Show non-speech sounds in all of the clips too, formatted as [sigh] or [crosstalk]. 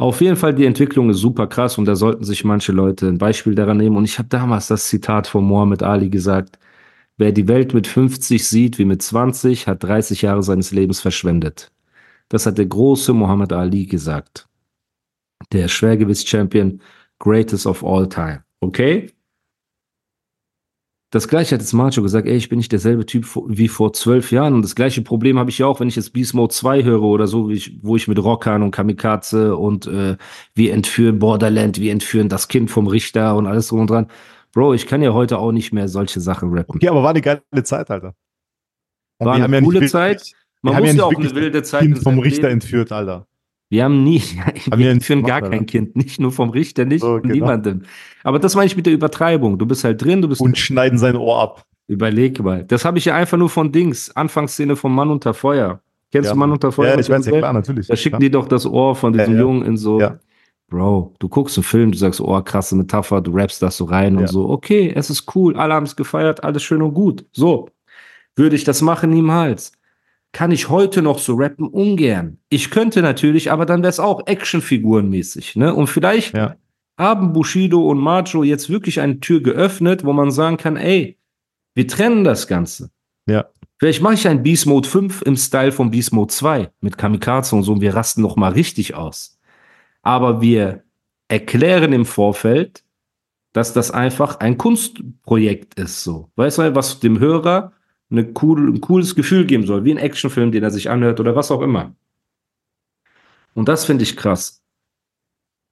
Auf jeden Fall, die Entwicklung ist super krass und da sollten sich manche Leute ein Beispiel daran nehmen. Und ich habe damals das Zitat von Mohammed Ali gesagt, wer die Welt mit 50 sieht wie mit 20, hat 30 Jahre seines Lebens verschwendet. Das hat der große Mohammed Ali gesagt. Der Schwergewichts-Champion, greatest of all time. Okay? Das gleiche hat jetzt Macho gesagt, ey, ich bin nicht derselbe Typ wie vor zwölf Jahren. Und das gleiche Problem habe ich ja auch, wenn ich jetzt Beast Mode 2 höre oder so, wie ich, wo ich mit Rockern und Kamikaze und äh, wir entführen Borderland, wir entführen das Kind vom Richter und alles drum und dran. Bro, ich kann ja heute auch nicht mehr solche Sachen rappen. Okay, aber war eine geile Zeit, Alter. War eine coole Zeit. Man muss ja auch eine wilde Zeit Kind in vom Richter entführt, Alter. Wir haben nie, [laughs] wir wir entführen nicht gar kein oder? Kind, nicht nur vom Richter, nicht von genau. niemandem. Aber das meine ich mit der Übertreibung. Du bist halt drin, du bist Und schneiden sein Ohr ab. Überleg mal. Das habe ich ja einfach nur von Dings. Anfangsszene von Mann unter Feuer. Kennst Ja. du Mann unter Feuer? Ja, ich weiß ja klar, natürlich. Da schicken Ja. die doch das Ohr von diesem Ja. Jungen in so. Ja. Bro, du guckst einen Film, du sagst, oh, krasse Metapher, du rappst das so rein und so. Okay, es ist cool, alle haben es gefeiert, alles schön und gut. So. Würde ich das machen? Niemals. Kann ich heute noch so rappen? Ungern. Ich könnte natürlich, aber dann wäre es auch Actionfigurenmäßig, ne? Und vielleicht Ja. haben Bushido und Macho jetzt wirklich eine Tür geöffnet, wo man sagen kann, ey, wir trennen das Ganze. Ja. Vielleicht mache ich ein Beast Mode 5 im Style von Beast Mode 2 mit Kamikaze und so und wir rasten noch mal richtig aus. Aber wir erklären im Vorfeld, dass das einfach ein Kunstprojekt ist, so. Weißt du, was dem Hörer eine cool, ein cooles Gefühl geben soll, wie ein Actionfilm, den er sich anhört oder was auch immer. Und das finde ich krass.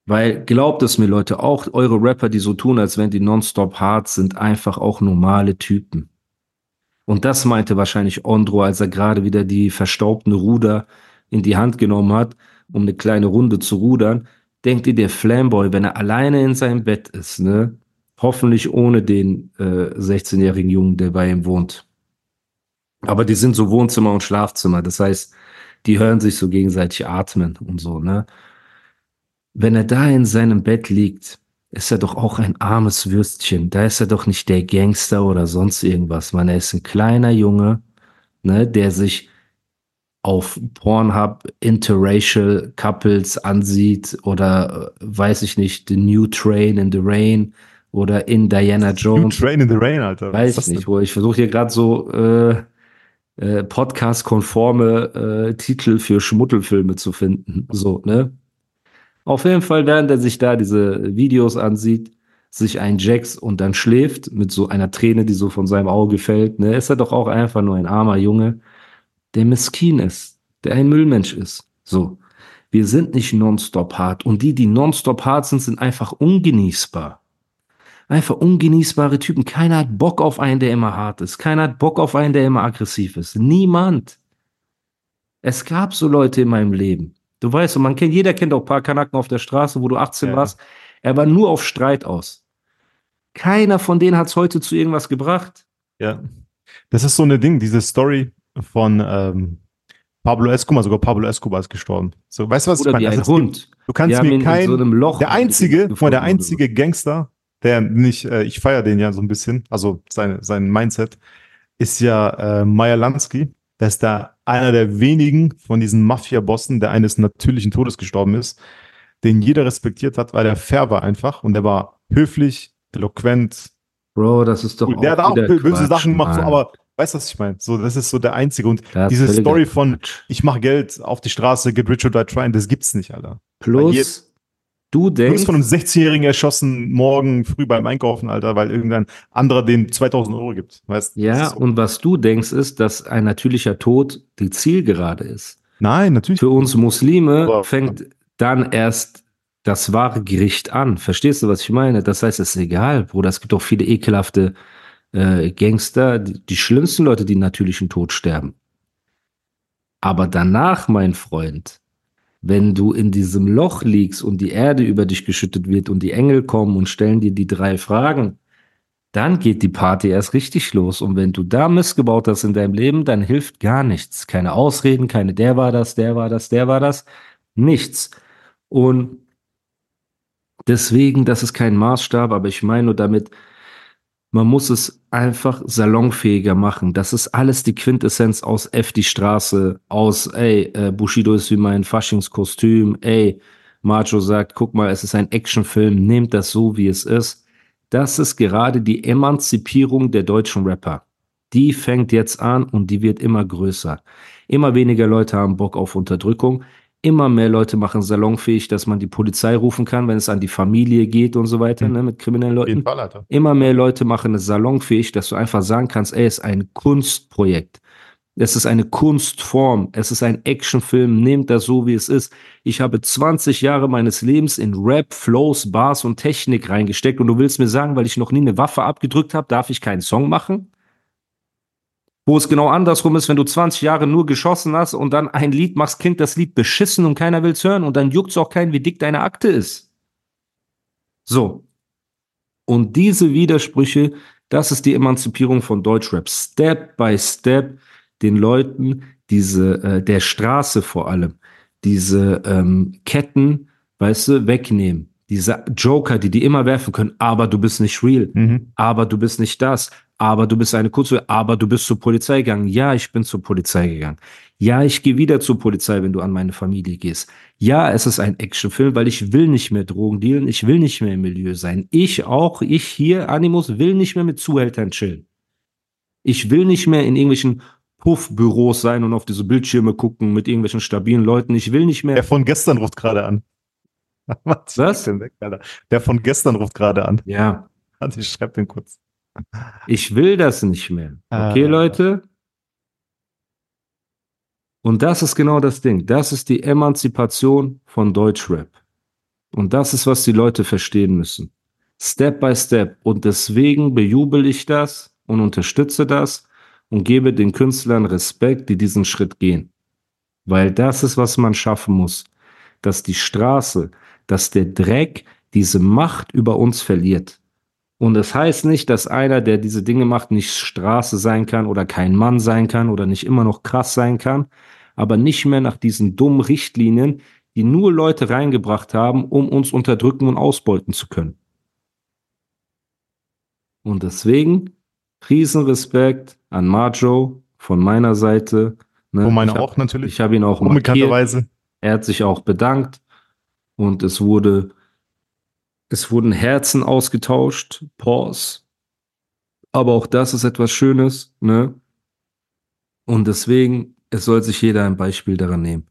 Weil glaubt es mir, Leute, auch eure Rapper, die so tun, als wenn die nonstop hart sind, einfach auch normale Typen. Und das meinte wahrscheinlich Ondro, als er gerade wieder die verstaubten Ruder in die Hand genommen hat, um eine kleine Runde zu rudern. Denkt ihr, der Flamboy, wenn er alleine in seinem Bett ist, ne? Hoffentlich ohne den äh, 16-jährigen Jungen, der bei ihm wohnt. Aber die sind so Wohnzimmer und Schlafzimmer. Das heißt, die hören sich so gegenseitig atmen und so, ne? Wenn er da in seinem Bett liegt, ist er doch auch ein armes Würstchen. Da ist er doch nicht der Gangster oder sonst irgendwas, man. Er ist ein kleiner Junge, ne, der sich auf Pornhub interracial Couples ansieht oder äh, weiß ich nicht, The New Train in the Rain oder in Diana New Jones. Train in the Rain, Alter. Weiß ich nicht, denn? wo ich versuche hier gerade so äh, äh, Podcast-konforme äh, Titel für Schmuddelfilme zu finden. So, ne? Auf jeden Fall, während er sich da diese Videos ansieht, sich einjacks und dann schläft mit so einer Träne, die so von seinem Auge fällt, ne, ist er doch auch einfach nur ein armer Junge, der miskin ist, der ein Müllmensch ist. So. Wir sind nicht nonstop hart und die, die nonstop hart sind, sind einfach ungenießbar. Einfach ungenießbare Typen. Keiner hat Bock auf einen, der immer hart ist. Keiner hat Bock auf einen, der immer aggressiv ist. Niemand. Es gab so Leute in meinem Leben. Du weißt, und man kennt, jeder kennt auch ein paar Kanaken auf der Straße, wo du 18 Ja. warst. Er war nur auf Streit aus. Keiner von denen hat es heute zu irgendwas gebracht. Ja. Das ist so eine Ding, diese Story von ähm, Pablo Escobar, sogar Pablo Escobar ist gestorben. So, weißt du, was Oder ich meine? wie ein Also Hund. Du kannst mir in kein, so der einzige, der gefunden oder einzige Gangster, der nicht, äh, ich feiere den ja so ein bisschen, also seine, sein Mindset, ist ja äh, Meyer Lansky. Der ist da einer der wenigen von diesen Mafia-Bossen, der eines natürlichen Todes gestorben ist, den jeder respektiert hat, weil er fair war einfach und der war höflich, eloquent. Bro, das ist doch Cool. Der hat auch böse Quatsch, Sachen gemacht, so, aber weißt du, was ich meine? So, das ist so der einzige. Und ist diese Story von, ich mache Geld auf die Straße, get rich or die trying, das gibt's nicht, Alter. Plus, Du Du denkst, wirst von einem 16-Jährigen erschossen morgen früh beim Einkaufen, Alter, weil irgendein anderer dem 2000 Euro gibt. Weißt ja, so. und was du denkst, ist, dass ein natürlicher Tod die Zielgerade ist. Nein, natürlich. Für uns Muslime Aber- fängt dann erst das wahre Gericht an. Verstehst du, was ich meine? Das heißt, es ist egal, Bruder. Es gibt auch viele ekelhafte äh, Gangster, die, die schlimmsten Leute, die natürlichen Tod sterben. Aber danach, mein Freund, wenn du in diesem Loch liegst und die Erde über dich geschüttet wird und die Engel kommen und stellen dir die drei Fragen, dann geht die Party erst richtig los. Und wenn du da missgebaut hast in deinem Leben, dann hilft gar nichts. Keine Ausreden, keine der war das, der war das, der war das. Nichts. Und deswegen, das ist kein Maßstab, aber ich meine nur damit, man muss es einfach salonfähiger machen. Das ist alles die Quintessenz aus F die Straße, aus, ey, äh, Bushido ist wie mein Faschingskostüm, ey, Macho sagt, guck mal, es ist ein Actionfilm, nehmt das so, wie es ist. Das ist gerade die Emanzipierung der deutschen Rapper. Die fängt jetzt an und die wird immer größer. Immer weniger Leute haben Bock auf Unterdrückung. Immer mehr Leute machen salonfähig, dass man die Polizei rufen kann, wenn es an die Familie geht und so weiter, Mhm. ne, mit kriminellen Leuten. Fall, Alter. Immer mehr Leute machen es salonfähig, dass du einfach sagen kannst, ey, es ist ein Kunstprojekt. Es ist eine Kunstform. Es ist ein Actionfilm. Nehmt das so, wie es ist. Ich habe 20 Jahre meines Lebens in Rap, Flows, Bars und Technik reingesteckt. Und du willst mir sagen, weil ich noch nie eine Waffe abgedrückt habe, darf ich keinen Song machen? Wo es genau andersrum ist, wenn du 20 Jahre nur geschossen hast und dann ein Lied machst, klingt das Lied beschissen und keiner will's hören und dann juckt's auch keinen, wie dick deine Akte ist. So. Und diese Widersprüche, das ist die Emanzipierung von Deutschrap. Step by Step den Leuten diese, äh, der Straße vor allem, diese ähm, Ketten, weißt du, wegnehmen. Diese Joker, die die immer werfen können, aber du bist nicht real, Mhm. aber du bist nicht das, aber du bist eine kurze, aber du bist zur Polizei gegangen. Ja, ich bin zur Polizei gegangen. Ja, ich gehe wieder zur Polizei, wenn du an meine Familie gehst. Ja, es ist ein Actionfilm, weil ich will nicht mehr Drogen dealen, ich will nicht mehr im Milieu sein. Ich auch, ich hier, Animus, will nicht mehr mit Zuhältern chillen. Ich will nicht mehr in irgendwelchen Puffbüros sein und auf diese Bildschirme gucken mit irgendwelchen stabilen Leuten. Ich will nicht mehr. Der von gestern ruft gerade an. [laughs] Was? Weg? Der von gestern ruft gerade an. Ja, Warte, ich schreib den kurz. ich will das nicht mehr. Okay, Ah. Leute? Und das ist genau das Ding. Das ist die Emanzipation von Deutschrap. Und das ist, was die Leute verstehen müssen. Step by Step. Und deswegen bejubel ich das und unterstütze das und gebe den Künstlern Respekt, die diesen Schritt gehen. Weil das ist, was man schaffen muss. Dass die Straße, dass der Dreck diese Macht über uns verliert. Und es das heißt nicht, dass einer, der diese Dinge macht, nicht Straße sein kann oder kein Mann sein kann oder nicht immer noch krass sein kann, aber nicht mehr nach diesen dummen Richtlinien, die nur Leute reingebracht haben, um uns unterdrücken und ausbeuten zu können. Und deswegen Riesenrespekt an Majo von meiner Seite. Ne? Von meiner hab- auch natürlich. Ich habe ihn auch markiert. Unbekannterweise. Er hat sich auch bedankt und es wurde, es wurden Herzen ausgetauscht. Pause. Aber auch das ist etwas Schönes, ne? Und deswegen, es soll sich jeder ein Beispiel daran nehmen.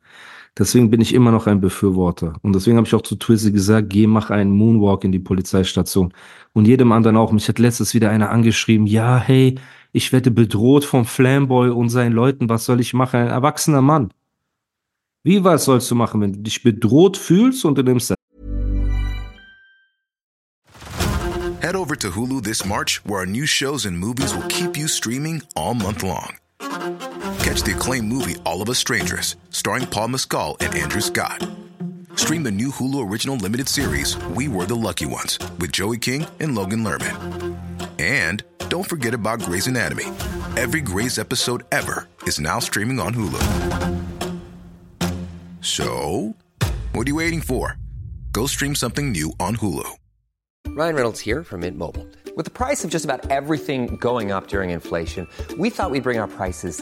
Deswegen bin ich immer noch ein Befürworter. Und deswegen habe ich auch zu Twizzy gesagt, geh, mach einen Moonwalk in die Polizeistation. Und jedem anderen auch. Mich hat letztes wieder einer angeschrieben, ja, hey, ich werde bedroht vom Flamboy und seinen Leuten, was soll ich machen? Ein erwachsener Mann. Wie was sollst du machen, wenn du dich bedroht fühlst und du nimmst Head over to Hulu this March, where our new shows and movies will keep you streaming all month long. Catch the acclaimed movie All of Us Strangers, starring Paul Mescal and Andrew Scott. Stream the new Hulu original limited series We Were the Lucky Ones with Joey King and Logan Lerman. And don't forget about Grey's Anatomy. Every Grey's episode ever is now streaming on Hulu. So, what are you waiting for? Go stream something new on Hulu. Ryan Reynolds here from Mint Mobile. With the price of just about everything going up during inflation, we thought we'd bring our prices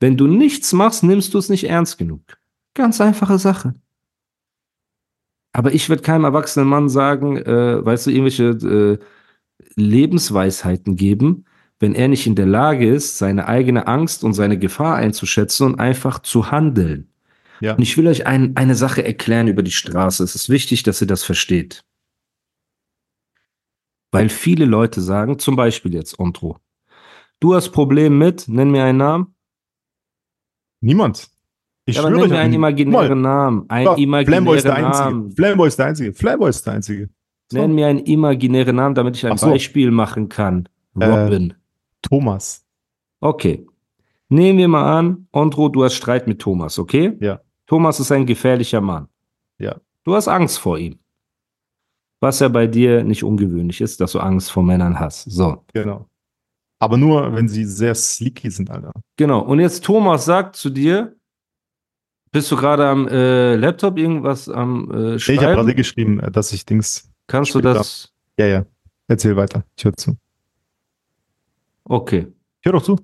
Wenn du nichts machst, nimmst du es nicht ernst genug. Ganz einfache Sache. Aber ich würde keinem erwachsenen Mann sagen, äh, weißt du, irgendwelche äh, Lebensweisheiten geben, wenn er nicht in der Lage ist, seine eigene Angst und seine Gefahr einzuschätzen und einfach zu handeln. Ja. Und ich will euch ein, eine Sache erklären über die Straße. Es ist wichtig, dass ihr das versteht. Weil viele Leute sagen, zum Beispiel jetzt, Ontro, du hast Problem mit, nenn mir einen Namen. Niemand. Ich Ja, schwöre hab einen imaginären mal, Namen. Einen Flamboy ist der imaginären Einzige. Namen. Flamboy ist der Einzige. Flamboy ist der Einzige. So. Nenn mir einen imaginären Namen, damit ich ein so. Beispiel machen kann. Äh, Robin. Thomas. Okay. Nehmen wir mal an, Ondro, du hast Streit mit Thomas, okay? Ja. Thomas ist ein gefährlicher Mann. Ja. Du hast Angst vor ihm. Was ja bei dir nicht ungewöhnlich ist, dass du Angst vor Männern hast. So. Genau. Aber nur, wenn sie sehr sleeky sind, Alter. Genau. Und jetzt Thomas sagt zu dir, bist du gerade am äh, Laptop irgendwas am äh, Nee, ich Schreiben? habe gerade geschrieben, äh, dass ich Dings. Kannst du das? Ja, ja. Erzähl weiter. Ich höre zu. Okay. Ich höre doch zu.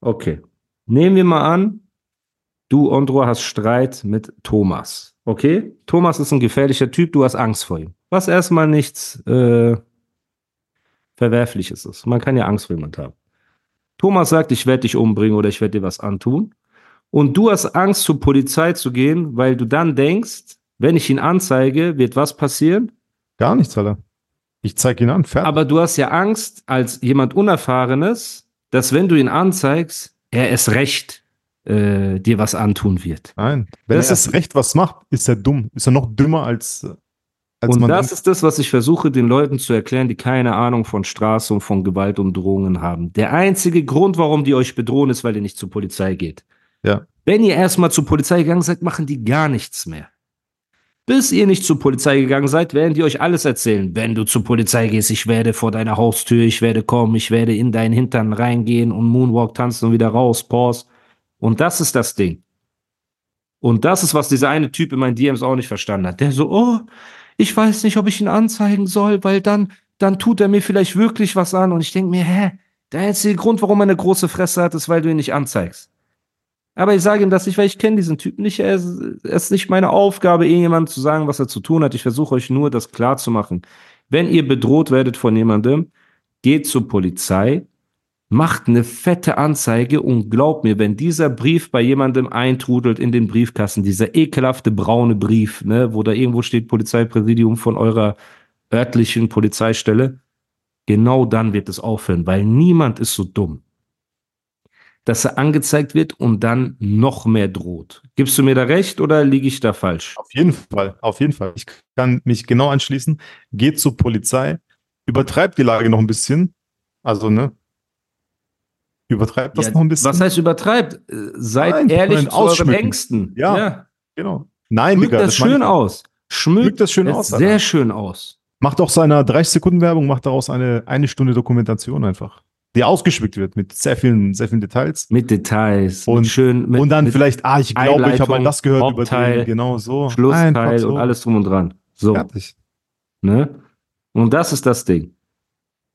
Okay. Nehmen wir mal an, du, Ondro, hast Streit mit Thomas. Okay? Thomas ist ein gefährlicher Typ, du hast Angst vor ihm. Was erstmal nichts äh, Verwerfliches ist. Man kann ja Angst vor jemand haben. Thomas sagt, ich werde dich umbringen oder ich werde dir was antun. Und du hast Angst, zur Polizei zu gehen, weil du dann denkst, wenn ich ihn anzeige, wird was passieren? Gar nichts, Alter. Ich zeige ihn an. Fertig. Aber du hast ja Angst, als jemand Unerfahrenes, dass wenn du ihn anzeigst, er es recht äh, dir was antun wird. Nein. Wenn Das er es recht was macht, ist er dumm. Ist er noch dümmer als, äh, als Und das ist das, was ich versuche, den Leuten zu erklären, die keine Ahnung von Straße und von Gewalt und Drohungen haben. Der einzige Grund, warum die euch bedrohen, ist, weil ihr nicht zur Polizei geht. Ja. Wenn ihr erstmal zur Polizei gegangen seid, machen die gar nichts mehr. Bis ihr nicht zur Polizei gegangen seid, werden die euch alles erzählen. Wenn du zur Polizei gehst, ich werde vor deiner Haustür, ich werde kommen, ich werde in deinen Hintern reingehen und Moonwalk tanzen und wieder raus, pause. Und das ist das Ding. Und das ist, was dieser eine Typ in meinen DMs auch nicht verstanden hat. Der so, oh, ich weiß nicht, ob ich ihn anzeigen soll, weil dann, dann tut er mir vielleicht wirklich was an. Und ich denke mir, hä, der einzige Grund, warum er eine große Fresse hat, ist, weil du ihn nicht anzeigst. Aber ich sage ihm das nicht, weil ich kenne diesen Typen nicht. Es ist nicht meine Aufgabe, irgendjemandem zu sagen, was er zu tun hat. Ich versuche euch nur, das klar zu machen. Wenn ihr bedroht werdet von jemandem, geht zur Polizei, macht eine fette Anzeige und glaubt mir, wenn dieser Brief bei jemandem eintrudelt in den Briefkasten, dieser ekelhafte braune Brief, ne, wo da irgendwo steht Polizeipräsidium von eurer örtlichen Polizeistelle, genau dann wird es aufhören, weil niemand ist so dumm, dass er angezeigt wird und dann noch mehr droht. Gibst du mir da recht oder liege ich da falsch? Auf jeden Fall, auf jeden Fall. Ich kann mich genau anschließen. Geht zur Polizei, übertreibt die Lage noch ein bisschen. Also, ne? Übertreibt das Ja, noch ein bisschen. Was heißt übertreibt? Seid Nein, ehrlich zu euren. Ängsten. Ja. Genau. Nein, Schmückt Digga, das schön ich- aus. Schmückt, das schön aus, Alter. Sehr schön aus. Macht auch seiner 30-Sekunden-Werbung, macht daraus eine eine Stunde Dokumentation einfach. Die ausgeschmückt wird mit sehr vielen, sehr vielen Details. Mit Details. Und- mit schön, mit, und dann vielleicht, ah, ich glaube, ich habe mal das gehört über den. Genau so. Schlussteil so. und alles drum und dran. So. Fertig. Ne? Und das ist das Ding.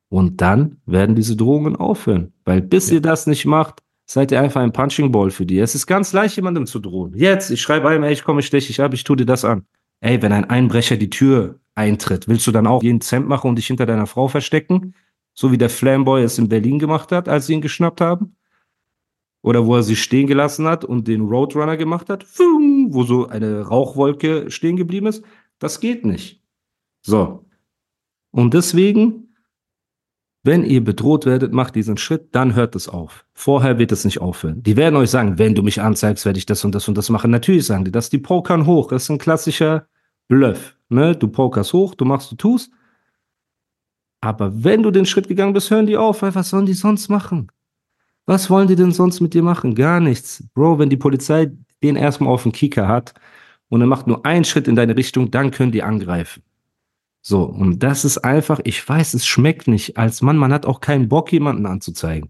Und dann werden diese Drohungen aufhören. Weil bis ihr das nicht macht, seid ihr einfach ein Punching Ball für die. Es ist ganz leicht, jemandem zu drohen. Jetzt, ich schreibe einem, ey, ich komme, ich steche dich ab, ich tue dir das an. Ey, wenn ein Einbrecher die Tür eintritt, willst du dann auch jeden Cent machen und dich hinter deiner Frau verstecken? So wie der Flamboy es in Berlin gemacht hat, als sie ihn geschnappt haben? Oder wo er sie stehen gelassen hat und den Roadrunner gemacht hat, wo so eine Rauchwolke stehen geblieben ist? Das geht nicht. So. Und deswegen, wenn ihr bedroht werdet, macht diesen Schritt, dann hört es auf. Vorher wird es nicht aufhören. Die werden euch sagen, wenn du mich anzeigst, werde ich das und das und das machen. Natürlich sagen die das. Die pokern hoch. Das ist ein klassischer Bluff. Ne? Du pokerst hoch, du machst, du tust. Aber wenn du den Schritt gegangen bist, hören die auf, was sollen die sonst machen? Was wollen die denn sonst mit dir machen? Gar nichts. Bro, wenn die Polizei den erstmal auf den Kicker hat und er macht nur einen Schritt in deine Richtung, dann können die angreifen. So, und das ist einfach, ich weiß, es schmeckt nicht. Als Mann, man hat auch keinen Bock, jemanden anzuzeigen.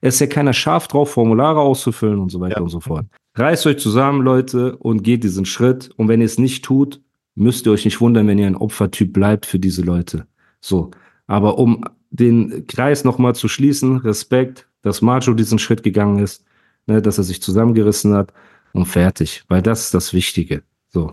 Es ist ja keiner scharf drauf, Formulare auszufüllen und so weiter Ja. und so fort. Reißt euch zusammen, Leute, und geht diesen Schritt. Und wenn ihr es nicht tut, müsst ihr euch nicht wundern, wenn ihr ein Opfertyp bleibt für diese Leute. So. Aber um den Kreis nochmal zu schließen, Respekt, dass Macho diesen Schritt gegangen ist, ne, dass er sich zusammengerissen hat und fertig. Weil das ist das Wichtige. So.